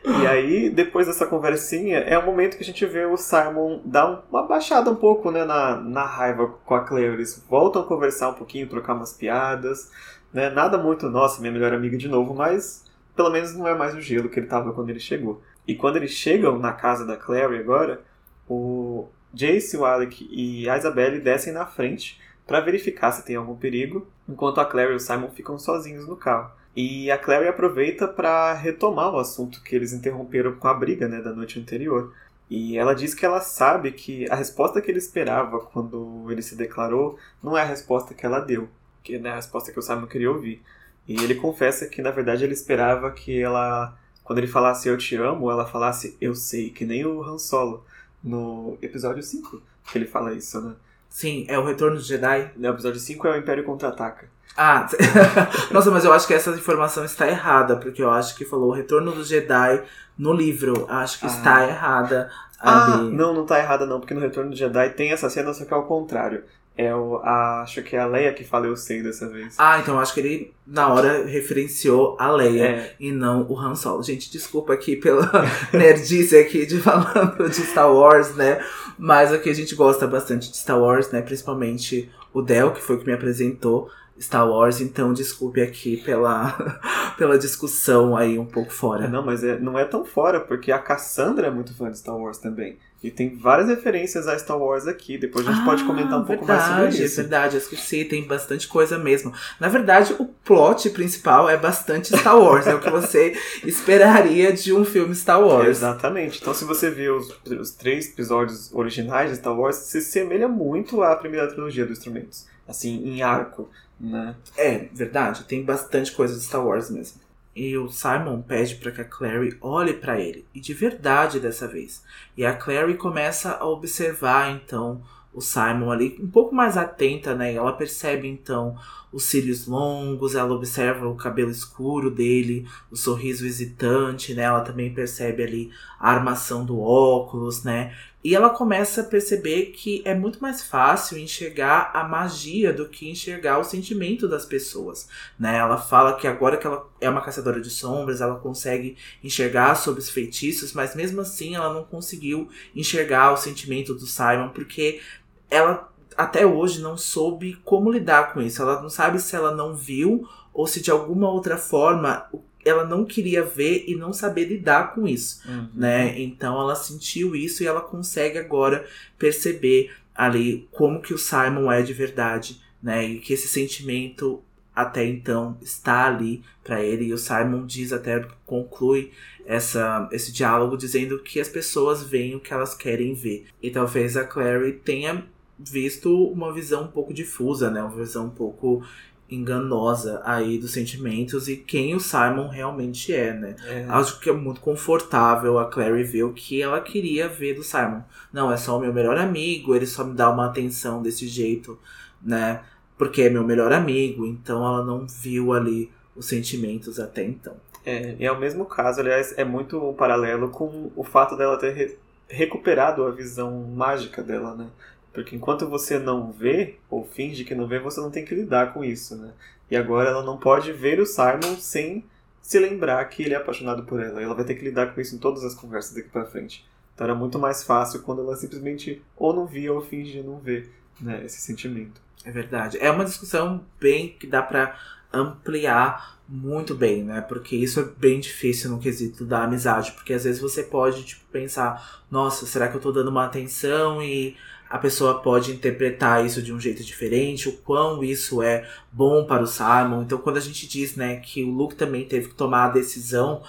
E aí, depois dessa conversinha, é o momento que a gente vê o Simon dar uma baixada um pouco né, na, na raiva com a Claire. Eles voltam a conversar um pouquinho, trocar umas piadas. Né? Nada muito, nossa, minha melhor amiga de novo, mas pelo menos não é mais o gelo que ele tava quando ele chegou. E quando eles chegam na casa da Claire agora, o Jace, o Alec e a Isabelle descem na frente para verificar se tem algum perigo, enquanto a Claire e o Simon ficam sozinhos no carro. E a Clary aproveita para retomar o assunto que eles interromperam com a briga né, da noite anterior. E ela diz que ela sabe que a resposta que ele esperava quando ele se declarou não é a resposta que ela deu, que não é a resposta que o Simon queria ouvir. E ele confessa que na verdade ele esperava que ela, quando ele falasse eu te amo, ela falasse eu sei, que nem o Han Solo no episódio 5 que ele fala isso, né? sim, é o retorno do Jedi. No episódio 5 é o Império Contra-Ataca. Ah, nossa, mas eu acho que essa informação está errada, porque eu acho que falou o retorno do Jedi no livro. Acho que Ah. está errada Ah, ali. não, não tá errada não, porque no Retorno do Jedi tem essa cena, só que é ao contrário. É o, a- acho que é a Leia que fala eu sei dessa vez. Ah, então acho que ele, na hora, referenciou a Leia É. e não o Han Solo. Gente, desculpa aqui pela nerdice aqui de falando de Star Wars, né? Mas aqui a gente gosta bastante de Star Wars, né? Principalmente o Del, que foi o que me apresentou Star Wars. Então, desculpe aqui pela, pela discussão aí um pouco fora. não, mas é- não é tão fora, porque a Cassandra é muito fã de Star Wars também. E tem várias referências a Star Wars aqui. Depois a gente pode comentar um pouco mais sobre Ah, verdade, isso. É verdade, eu esqueci, tem bastante coisa mesmo. Na verdade, o plot principal é bastante Star Wars, é o que você esperaria de um filme Star Wars. Exatamente. Então, se você viu os, os três episódios originais de Star Wars, se semelha muito à primeira trilogia dos instrumentos. Assim, em arco, né? É, verdade, tem bastante coisa de Star Wars mesmo. E o Simon pede para que a Clary olhe para ele, e de verdade dessa vez. E a Clary começa a observar então o Simon ali um pouco mais atenta, né? Ela percebe então os cílios longos, ela observa o cabelo escuro dele, o sorriso hesitante, né? Ela também percebe ali a armação do óculos, né? E ela começa a perceber que é muito mais fácil enxergar a magia do que enxergar o sentimento das pessoas, né? Ela fala que agora que ela é uma caçadora de sombras, ela consegue enxergar sobre os feitiços, mas mesmo assim ela não conseguiu enxergar o sentimento do Simon porque ela até hoje não soube como lidar com isso. Ela não sabe se ela não viu ou se de alguma outra forma ela não queria ver e não saber lidar com isso né? Então ela sentiu isso e ela consegue agora perceber ali como que o Simon é de verdade, né? E que esse sentimento até então está ali para ele e o Simon diz até conclui essa esse diálogo dizendo que as pessoas veem o que elas querem ver. E talvez a Clary tenha visto uma visão um pouco difusa, né? Uma visão um pouco enganosa aí dos sentimentos e quem o Simon realmente é, né? É. Acho que é muito confortável a Clary ver o que ela queria ver do Simon. Não, é só o meu melhor amigo, ele só me dá uma atenção desse jeito, né? Porque é meu melhor amigo, então ela não viu ali os sentimentos até então. É, e é o mesmo caso, aliás, é muito um paralelo com o fato dela ter re- recuperado a visão mágica dela, né? Porque enquanto você não vê, ou finge que não vê, você não tem que lidar com isso, né? E agora ela não pode ver o Simon sem se lembrar que ele é apaixonado por ela. Ela vai ter que lidar com isso em todas as conversas daqui pra frente. Então era muito mais fácil quando ela simplesmente ou não via ou fingia não ver né, esse sentimento. É verdade. É uma discussão bem que dá para ampliar muito bem, né? Porque isso é bem difícil no quesito da amizade, porque às vezes você pode tipo pensar, nossa, será que eu tô dando uma atenção e a pessoa pode interpretar isso de um jeito diferente, o quão isso é bom para o Simon. Então, quando a gente diz, né, que o Luke também teve que tomar a decisão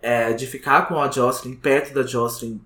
é, de ficar com a Jocelyn, perto da Jocelyn,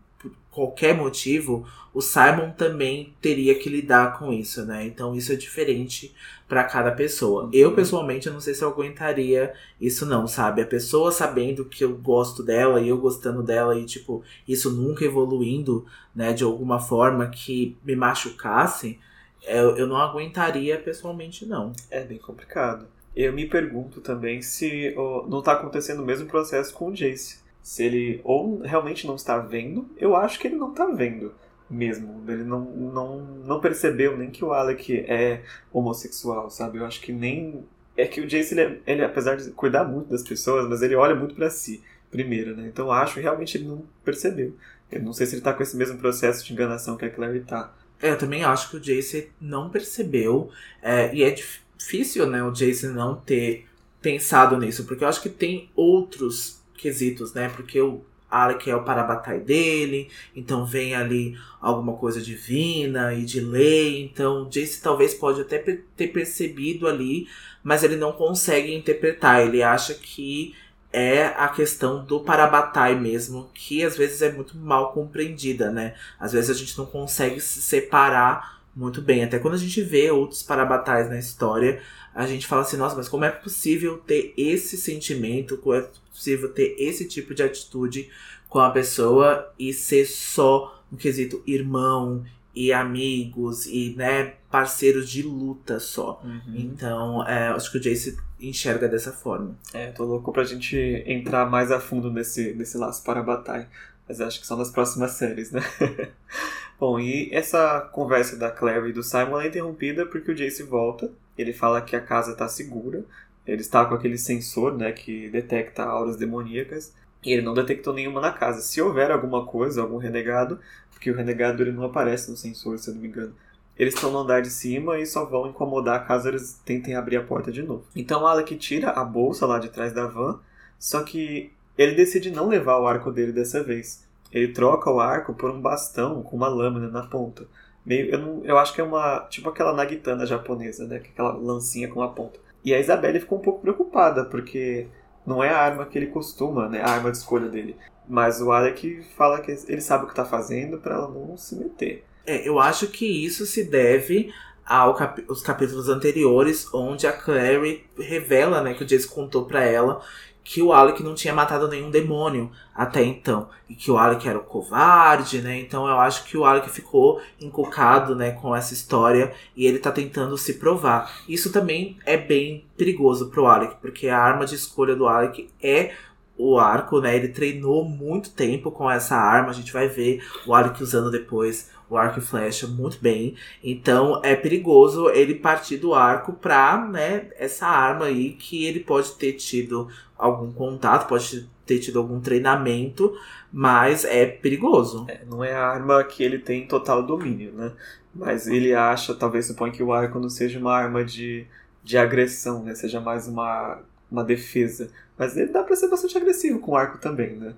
qualquer motivo, o Simon também teria que lidar com isso, né? Então, isso é diferente para cada pessoa. Eu, pessoalmente, eu não sei se eu aguentaria isso não, sabe? A pessoa sabendo que eu gosto dela e eu gostando dela e, tipo, isso nunca evoluindo, né, de alguma forma que me machucasse, eu, eu não aguentaria pessoalmente, não. É bem complicado. Eu me pergunto também se oh, não tá acontecendo o mesmo processo com o Jace. Se ele ou realmente não está vendo, eu acho que ele não está vendo mesmo. Ele não, não, não percebeu nem que o Alec é homossexual, sabe? Eu acho que nem. É que o Jace, ele, é, ele apesar de cuidar muito das pessoas, mas ele olha muito para si primeiro, né? Então eu acho que realmente ele não percebeu. Eu não sei se ele tá com esse mesmo processo de enganação que a Clary tá. É, eu também acho que o Jace não percebeu. É, e é difícil, né, o Jace não ter pensado nisso, porque eu acho que tem outros quesitos, né? Porque o Alec é o parabatai dele, então vem ali alguma coisa divina e de lei, então Jace talvez pode até ter percebido ali, mas ele não consegue interpretar, ele acha que é a questão do parabatai mesmo, que às vezes é muito mal compreendida, né? Às vezes a gente não consegue se separar muito bem. Até quando a gente vê outros parabatais na história, a gente fala assim, nossa, mas como é possível ter esse sentimento, como é possível ter esse tipo de atitude com a pessoa e ser só um quesito irmão e amigos e, né, parceiros de luta só. Uhum. Então, é, acho que o Jace enxerga dessa forma. É, tô louco pra gente entrar mais a fundo nesse, nesse laço para a batalha. Mas acho que são nas próximas séries, né? Bom, e essa conversa da Claire e do Simon é interrompida porque o Jace volta. Ele fala que a casa tá segura. Ele está com aquele sensor, né, que detecta auras demoníacas. E ele não detectou nenhuma na casa. Se houver alguma coisa, algum renegado, porque o renegado ele não aparece no sensor, se eu não me engano. Eles estão no andar de cima e só vão incomodar caso eles tentem abrir a porta de novo. Então Alec tira a bolsa lá de trás da van, só que ele decide não levar o arco dele dessa vez. Ele troca o arco por um bastão com uma lâmina na ponta. Meio, eu, não, eu acho que é uma. Tipo aquela nagitana japonesa, né? É aquela lancinha com uma ponta. E a Isabelle ficou um pouco preocupada, porque não é a arma que ele costuma, né? A arma de escolha dele. Mas o Alec fala que ele sabe o que tá fazendo para ela não se meter. É, eu acho que isso se deve aos cap capítulos anteriores, onde a Clary revela, né, que o Jace contou para ela que o Alec não tinha matado nenhum demônio até então. E que o Alec era o covarde, né? Então eu acho que o Alec ficou encucado, né, com essa história e ele tá tentando se provar. Isso também é bem perigoso pro Alec, porque a arma de escolha do Alec é o arco, né? Ele treinou muito tempo com essa arma. A gente vai ver o Alec usando depois o arco e flecha muito bem. Então é perigoso ele partir do arco pra, né, essa arma aí que ele pode ter tido algum contato, pode ter tido algum treinamento, mas é perigoso. É, não é a arma que ele tem total domínio, né? Mas ele acha, talvez supõe que o arco não seja uma arma de, de agressão, né? Seja mais uma, uma defesa. Mas ele dá pra ser bastante agressivo com o arco também, né?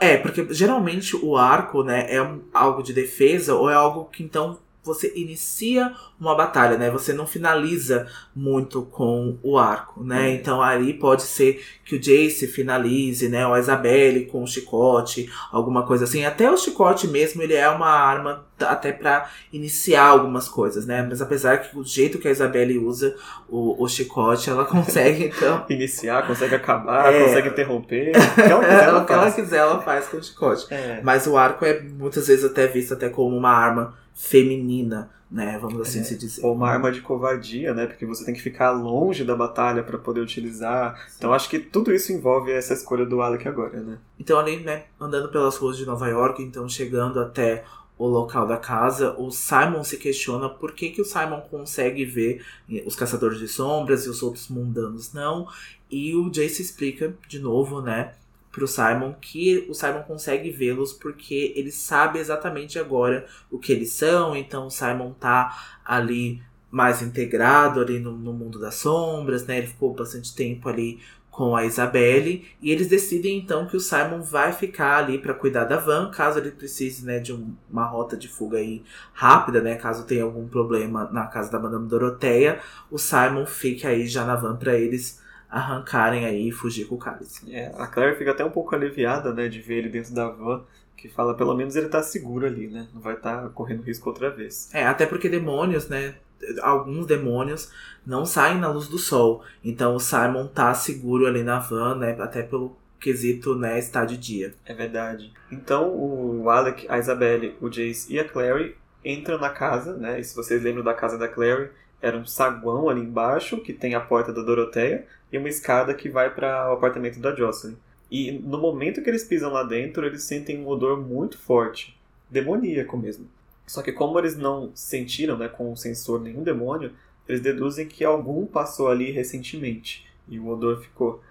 É, porque geralmente o arco, né, é algo de defesa ou é algo que então você inicia uma batalha, né? Você não finaliza muito com o arco, né? Uhum. Então aí pode ser que o Jace finalize, né? Ou a Isabelle com o chicote, alguma coisa assim. Até o chicote mesmo, ele é uma arma até para iniciar algumas coisas, né? Mas apesar que o jeito que a Isabelle usa o, o chicote, ela consegue então iniciar, consegue acabar, é... consegue interromper. o que ela quiser, ela faz com o chicote. É. Mas o arco é muitas vezes até visto até como uma arma feminina, né? Vamos assim é, se dizer. Ou uma arma de covardia, né? Porque você tem que ficar longe da batalha para poder utilizar. Sim. Então acho que tudo isso envolve essa escolha do Alec agora, né? Então ali, né, andando pelas ruas de Nova York, então chegando até o local da casa, o Simon se questiona por que, que o Simon consegue ver os caçadores de sombras e os outros mundanos não. E o Jace explica de novo, né? Pro Simon que o Simon consegue vê-los porque ele sabe exatamente agora o que eles são, então o Simon tá ali mais integrado ali no, no mundo das sombras, né? Ele ficou bastante tempo ali com a Isabelle e eles decidem então que o Simon vai ficar ali para cuidar da van, caso ele precise, né, de um, uma rota de fuga aí rápida, né, caso tenha algum problema na casa da Madame Doroteia, o Simon fica aí já na van para eles arrancarem aí e fugir com o cálice. É, a Claire fica até um pouco aliviada, né, de ver ele dentro da van, que fala pelo menos ele tá seguro ali, né, não vai estar tá correndo risco outra vez. É, até porque demônios, né, alguns demônios não saem na luz do sol. Então o Simon tá seguro ali na van, né? Até pelo quesito, né, estar de dia. É verdade. Então o Alec, a Isabelle, o Jace e a Clary entram na casa, né? E se vocês lembram da casa da Clary, era um saguão ali embaixo, que tem a porta da Doroteia, e uma escada que vai para o apartamento da Jocelyn. E no momento que eles pisam lá dentro, eles sentem um odor muito forte, demoníaco mesmo. Só que como eles não sentiram né, com o sensor nenhum demônio, eles deduzem que algum passou ali recentemente e o odor ficou.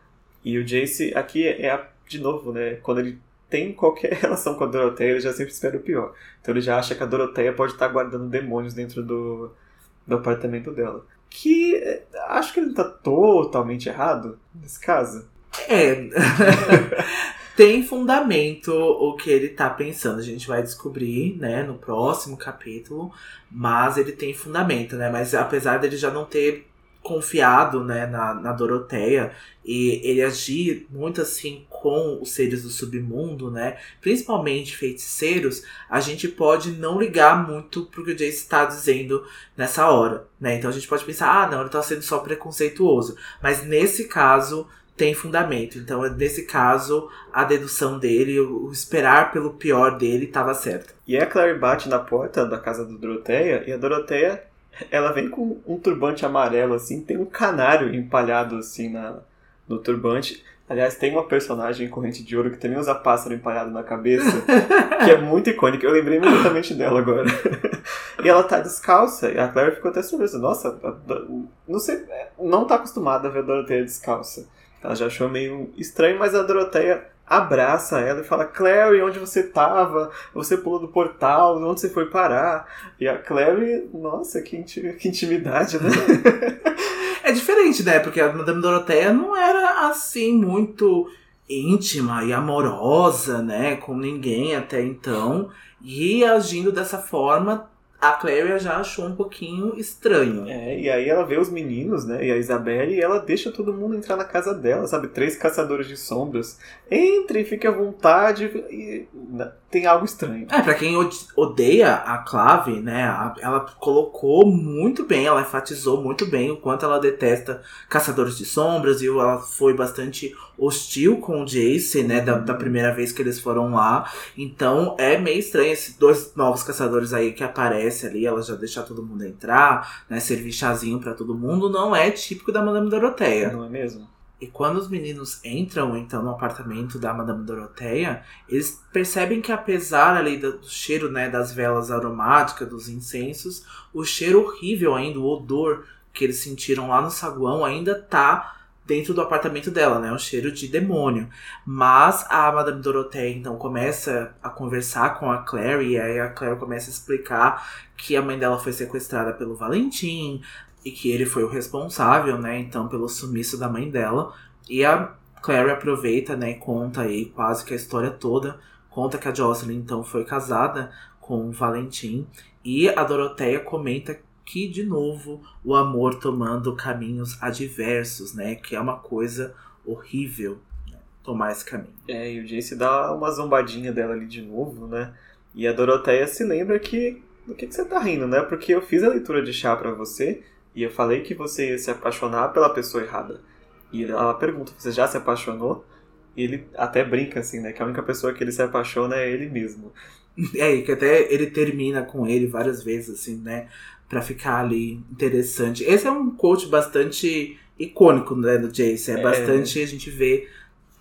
E o Jace aqui é, de novo, né, quando ele tem qualquer relação com a Doroteia, ele já sempre espera o pior. Então ele já acha que a Doroteia pode estar guardando demônios dentro do, do apartamento dela. Que eh, acho que ele não está totalmente errado nesse caso. É. tem fundamento o que ele tá pensando. A gente vai descobrir, né, no próximo capítulo. Mas ele tem fundamento, né? Mas apesar dele já não ter confiado, né, na, na Doroteia e ele agir muito assim com os seres do submundo, né, principalmente feiticeiros, a gente pode não ligar muito pro que o Jace está dizendo nessa hora, né? Então a gente pode pensar, ah, não, ele tá sendo só preconceituoso. Mas nesse caso, tem fundamento. Então, nesse caso, a dedução dele, o esperar pelo pior dele, estava certo. E a Clary bate na porta da casa do Doroteia, e a Doroteia, ela vem com um turbante amarelo, assim, tem um canário empalhado, assim, na, no turbante. Aliás, tem uma personagem em Corrente de Ouro que também usa pássaro empalhado na cabeça, que é muito icônica. Eu lembrei imediatamente dela agora. e ela tá descalça, e a Claire ficou até surpresa. Nossa, não sei, não tá acostumada a ver a Doroteia descalça. Ela já achou meio estranho, mas a Doroteia abraça ela e fala: Clary, onde você tava? Você pulou do portal, onde você foi parar? E a Clary, nossa, que, intimidade, né? é diferente, né? Porque a Madame Doroteia não era assim muito íntima e amorosa, né? Com ninguém até então. E agindo dessa forma a Clary já achou um pouquinho estranho. É, e aí ela vê os meninos, né, e a Isabelle, e ela deixa todo mundo entrar na casa dela, sabe? Três caçadores de sombras. Entre, fique à vontade. E... Tem algo estranho. É, pra quem odeia a Clave, né, ela colocou muito bem, ela enfatizou muito bem o quanto ela detesta caçadores de sombras, e ela foi bastante hostil com o Jace, né, da, da primeira vez que eles foram lá. Então é meio estranho esses dois novos caçadores aí que aparecem aparece ali, ela já deixa todo mundo entrar, né? Servir chazinho para todo mundo, não é típico da Madame Doroteia. Não é mesmo? E quando os meninos entram, então, no apartamento da Madame Doroteia, eles percebem que apesar ali do cheiro, né, das velas aromáticas, dos incensos, o cheiro horrível ainda, o odor que eles sentiram lá no saguão ainda tá dentro do apartamento dela, né? Um cheiro de demônio. Mas a Madame Dorothée então começa a conversar com a Clary e aí a Clary começa a explicar que a mãe dela foi sequestrada pelo Valentim e que ele foi o responsável, né? Então pelo sumiço da mãe dela. E a Clary aproveita, né? E conta aí quase que a história toda. Conta que a Jocelyn então foi casada com o Valentim e a Doroteia comenta que, de novo, o amor tomando caminhos adversos, né? Que é uma coisa horrível né? tomar esse caminho. É, e o Jace dá uma zombadinha dela ali de novo, né? E a Doroteia se lembra que. Do que, que você tá rindo, né? Porque eu fiz a leitura de chá para você e eu falei que você ia se apaixonar pela pessoa errada. E ela pergunta: você já se apaixonou? E ele até brinca assim, né? Que a única pessoa que ele se apaixona é ele mesmo. É, e que até ele termina com ele várias vezes, assim, né? para ficar ali interessante. Esse é um coach bastante icônico, né, do Jace. É, é, bastante a gente vê,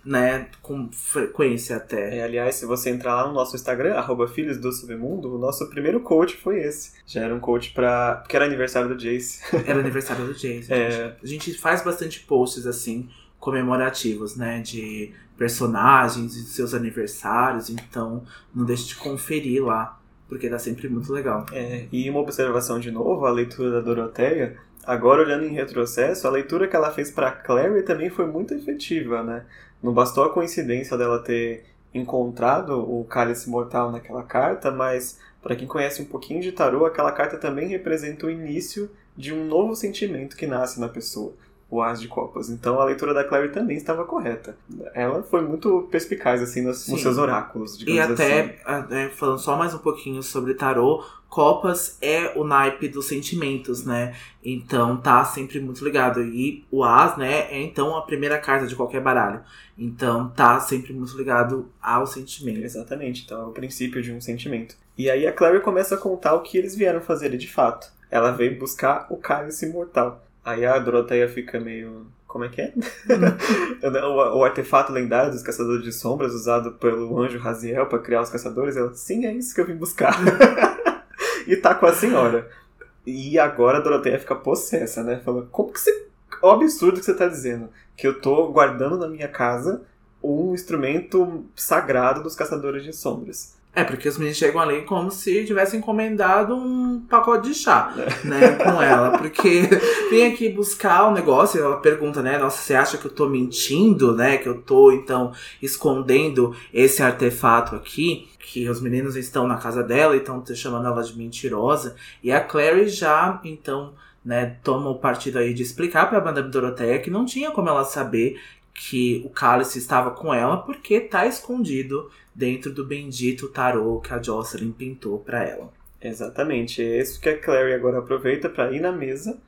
né, com frequência até. É, aliás, se você entrar lá no nosso Instagram, arroba Filhos do Submundo, o nosso primeiro coach foi esse. Já era um coach pra... porque era aniversário do Jace. Era aniversário do Jace. É... A gente faz bastante posts, assim, comemorativos, né, de personagens e seus aniversários, então não deixe de conferir lá, porque dá sempre muito legal. É, e uma observação de novo, a leitura da Doroteia, agora olhando em retrocesso, a leitura que ela fez para Clary também foi muito efetiva, né? Não bastou a coincidência dela ter encontrado o cálice mortal naquela carta, mas para quem conhece um pouquinho de tarô, aquela carta também representa o início de um novo sentimento que nasce na pessoa o As de Copas. Então a leitura da Clary também estava correta. Ela foi muito perspicaz assim nos, nos seus oráculos, E até, assim. é, falando só mais um pouquinho sobre tarô, Copas é o naipe dos sentimentos, né? Então tá sempre muito ligado. E o As, né, é então a primeira carta de qualquer baralho. Então tá sempre muito ligado ao sentimento. Exatamente, então é o princípio de um sentimento. E aí a Clary começa a contar o que eles vieram fazer de fato. Ela veio buscar o cálice mortal. Aí a Doroteia fica meio. Como é que é? o, o, artefato lendário dos caçadores de sombras usado pelo anjo Raziel para criar os caçadores. Ela, sim, é isso que eu vim buscar. e tá com a senhora. E agora a Doroteia fica possessa, né? Fala, como que você. O absurdo que você tá dizendo. Que eu tô guardando na minha casa um instrumento sagrado dos caçadores de sombras. É, porque os meninos chegam ali como se tivessem encomendado um pacote de chá, né, com ela. Porque vem aqui buscar o negócio, ela pergunta, né, nossa, você acha que eu tô mentindo, né, que eu tô, então, escondendo esse artefato aqui? Que os meninos estão na casa dela e estão chamando ela de mentirosa. E a Clary já, então, né, toma o partido aí de explicar pra Madame Doroteia que não tinha como ela saber que o cálice estava com ela porque tá escondido dentro do bendito tarô que a Jocelyn pintou para ela. Exatamente, é isso que a Clary agora aproveita para ir na mesa.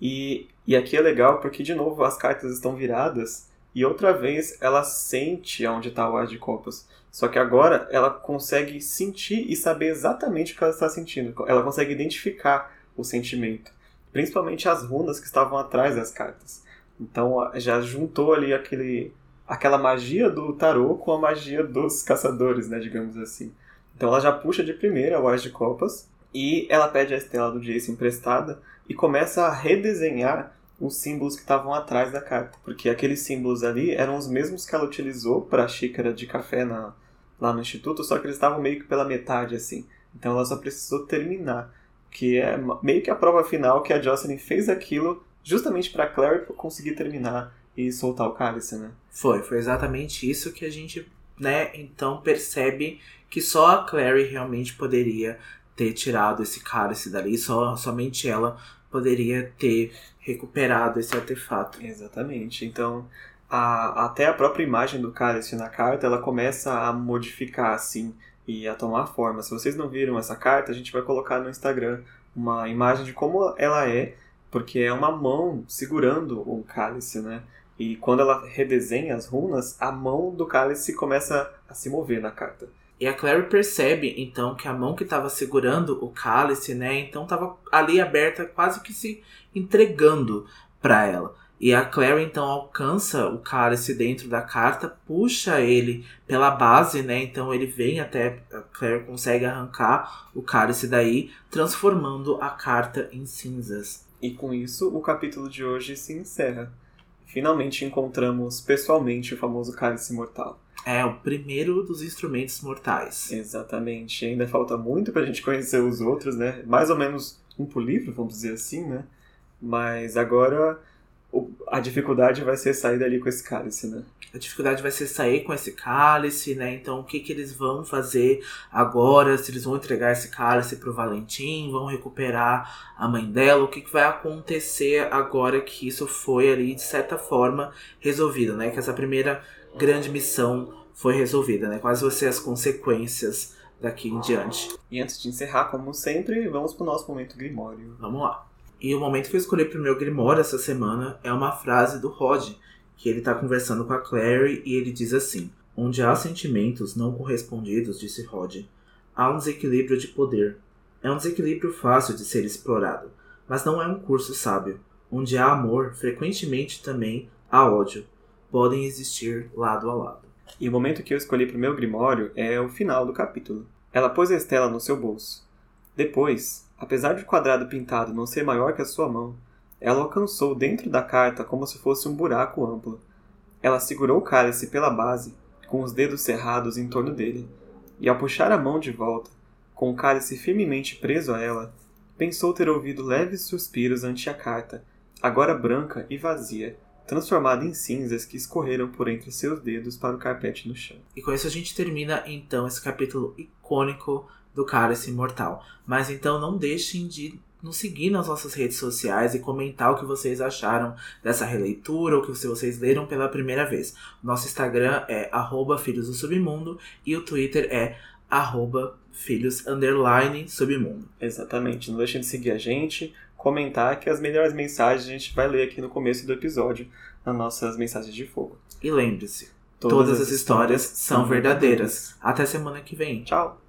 E, e aqui é legal porque, de novo, as cartas estão viradas e outra vez ela sente onde está o As de Copas. Só que agora ela consegue sentir e saber exatamente o que ela está sentindo. Ela consegue identificar o sentimento. Principalmente as runas que estavam atrás das cartas. Então já juntou ali aquele aquela magia do tarô com a magia dos caçadores, né, digamos assim. Então ela já puxa de primeira o As de Copas e ela pede a estela do Jace emprestada e começa a redesenhar os símbolos que estavam atrás da carta, porque aqueles símbolos ali eram os mesmos que ela utilizou para a xícara de café na, lá no instituto, só que eles estavam meio que pela metade assim. Então ela só precisou terminar, que é meio que a prova final que a Jocelyn fez aquilo justamente para Clary conseguir terminar e soltar o cálice, né? Foi, foi exatamente isso que a gente, né, então percebe que só a Clary realmente poderia ter tirado esse cálice dali, só somente ela poderia ter recuperado esse artefato. Exatamente. Então, a, até a própria imagem do cálice na carta, ela começa a modificar assim e a tomar forma. Se vocês não viram essa carta, a gente vai colocar no Instagram uma imagem de como ela é, porque é uma mão segurando um cálice, né? E quando ela redesenha as runas, a mão do cálice começa a se mover na carta. E a Clary percebe, então, que a mão que estava segurando o cálice, né, então estava ali aberta, quase que se entregando para ela. E a Clary então alcança o cálice dentro da carta, puxa ele pela base, né? Então ele vem até a Clary consegue arrancar o cálice daí, transformando a carta em cinzas. E com isso, o capítulo de hoje se encerra finalmente encontramos pessoalmente o famoso cálice mortal. É, o primeiro dos instrumentos mortais. Exatamente. Ainda falta muito pra gente conhecer os outros, né? Mais ou menos um por livro, vamos dizer assim, né? Mas agora a dificuldade vai ser sair dali com esse cálice, né? A dificuldade vai ser sair com esse cálice, né? Então, o que, que eles vão fazer agora? Se eles vão entregar esse cálice pro Valentim, vão recuperar a mãe dela? O que, que vai acontecer agora que isso foi ali, de certa forma, resolvido, né? Que essa primeira grande missão foi resolvida, né? Quais vão ser as consequências daqui em diante? E antes de encerrar, como sempre, vamos pro nosso momento grimório. Vamos lá. E o momento que eu escolhi pro meu Grimório essa semana é uma frase do Rod, que ele tá conversando com a Clary e ele diz assim: Onde há sentimentos não correspondidos, disse Rod, há um desequilíbrio de poder. É um desequilíbrio fácil de ser explorado, mas não é um curso sábio. Onde há amor, frequentemente também há ódio. Podem existir lado a lado. E o momento que eu escolhi para o meu grimório é o final do capítulo. Ela pôs a Estela no seu bolso. Depois, Apesar de o quadrado pintado não ser maior que a sua mão, ela alcançou dentro da carta como se fosse um buraco amplo. Ela segurou o cálice pela base com os dedos cerrados em torno dele, e ao puxar a mão de volta, com o cálice firmemente preso a ela, pensou ter ouvido leves suspiros ante a carta, agora branca e vazia, transformada em cinzas que escorreram por entre seus dedos para o carpete no chão. E com isso a gente termina então esse capítulo icônico do Cálice Imortal. Mas então não deixem de nos seguir nas nossas redes sociais e comentar o que vocês acharam dessa releitura ou que vocês leram pela primeira vez. Nosso Instagram é arroba Filhos do Submundo e o Twitter é arroba Filhos Submundo. Exatamente. Não deixem de seguir a gente, comentar que as melhores mensagens a gente vai ler aqui no começo do episódio, nas nossas mensagens de fogo. E lembre-se, todas, todas as histórias são verdadeiras. Até semana que vem. Tchau!